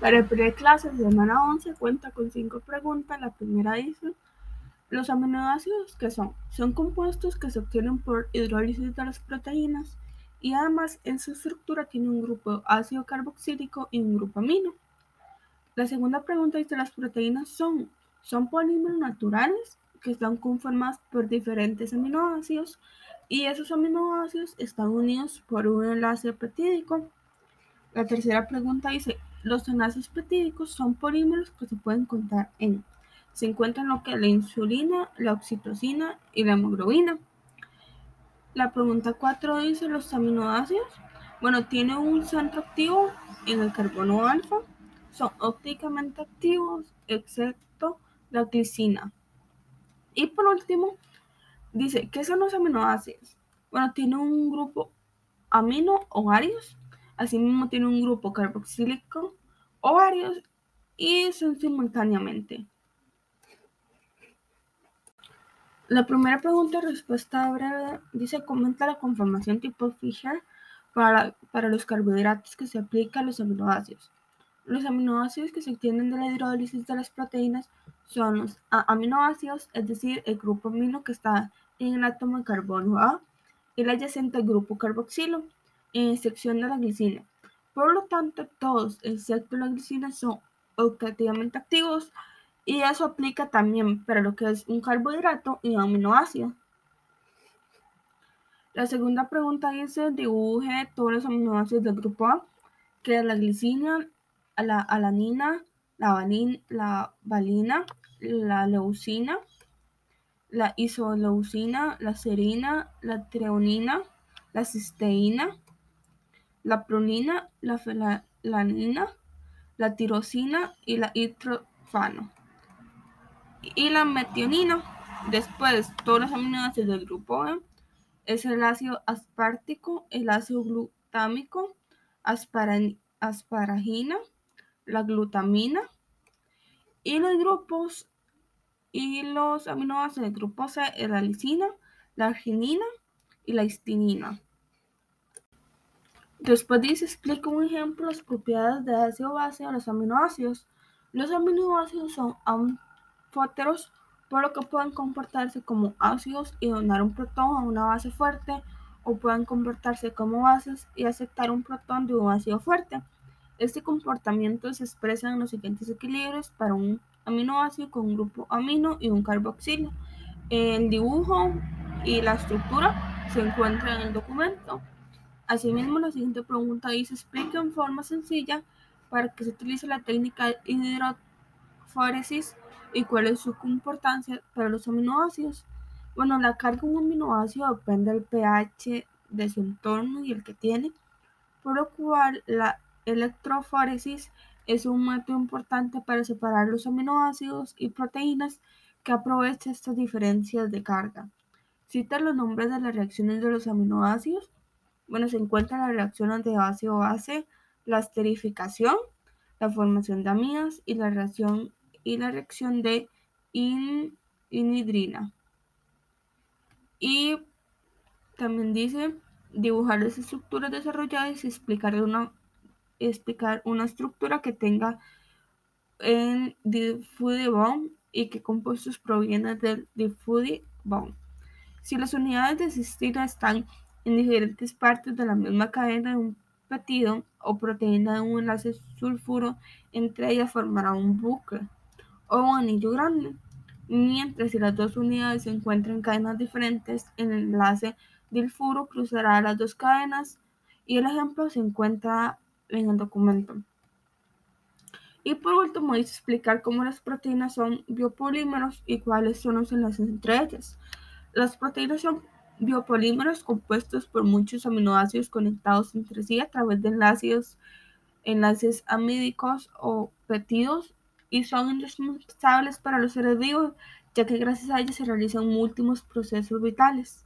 Para el clase de semana 11 cuenta con cinco preguntas. La primera dice, los aminoácidos que son, son compuestos que se obtienen por hidrólisis de las proteínas y además en su estructura tiene un grupo ácido carboxílico y un grupo amino. La segunda pregunta dice, las proteínas son, son polímeros naturales que están conformados por diferentes aminoácidos y esos aminoácidos están unidos por un enlace peptídico. La tercera pregunta dice, los enlaces peptídicos son polímeros que se pueden contar en. Se encuentran lo que la insulina, la oxitocina y la hemoglobina. La pregunta 4 dice los aminoácidos. Bueno, tiene un centro activo en el carbono alfa. Son ópticamente activos, excepto la glicina. Y por último, dice, ¿qué son los aminoácidos? Bueno, tiene un grupo amino o varios Asimismo tiene un grupo carboxílico o varios y son simultáneamente. La primera pregunta respuesta breve dice comenta la conformación tipo Fischer para, para los carbohidratos que se aplica a los aminoácidos. Los aminoácidos que se obtienen de la hidrólisis de las proteínas son los aminoácidos, es decir, el grupo amino que está en el átomo de carbono A y el adyacente grupo carboxilo excepción de la glicina. Por lo tanto, todos, excepto la glicina, son oxidativamente activos y eso aplica también para lo que es un carbohidrato y un aminoácido. La segunda pregunta dice, dibuje todos los aminoácidos del grupo A, que es la glicina, la alanina, la, la valina, la leucina, la isoleucina, la serina, la treonina, la cisteína, la prolina, la felanina, la tirosina y la itrofano. Y la metionina. Después, todos los aminoácidos del grupo E es el ácido aspartico, el ácido glutámico, asparagina, la glutamina y los grupos y los aminoácidos del grupo C es la lisina, la arginina y la histinina. Después dice, explica un ejemplo las propiedades de ácido base a los aminoácidos. Los aminoácidos son anfóteros, por lo que pueden comportarse como ácidos y donar un protón a una base fuerte, o pueden comportarse como bases y aceptar un protón de un ácido fuerte. Este comportamiento se expresa en los siguientes equilibrios para un aminoácido con un grupo amino y un carboxilo. El dibujo y la estructura se encuentran en el documento. Asimismo, la siguiente pregunta dice, explica en forma sencilla para qué se utiliza la técnica de hidroforesis y cuál es su importancia para los aminoácidos. Bueno, la carga de un aminoácido depende del pH de su entorno y el que tiene, por lo cual la electroforesis es un método importante para separar los aminoácidos y proteínas que aprovecha estas diferencias de carga. Cita los nombres de las reacciones de los aminoácidos bueno, se encuentran las reacciones de ácido-base, la esterificación, la formación de amidas y la reacción, y la reacción de inhidrina. Y también dice dibujar las estructuras desarrolladas y explicar una, explicar una estructura que tenga en diffuse bond y qué compuestos provienen del diffuse bond. Si las unidades de cistina están en diferentes partes de la misma cadena de un peptido o proteína de un enlace sulfuro, entre ellas formará un bucle o un anillo grande. Mientras si las dos unidades se encuentran en cadenas diferentes, el enlace furo cruzará las dos cadenas y el ejemplo se encuentra en el documento. Y por último, dice explicar cómo las proteínas son biopolímeros y cuáles son los enlaces entre ellas. Las proteínas son biopolímeros compuestos por muchos aminoácidos conectados entre sí a través de enlaces, enlaces amídicos o peptidos y son indispensables para los seres vivos, ya que gracias a ellos se realizan múltiples procesos vitales.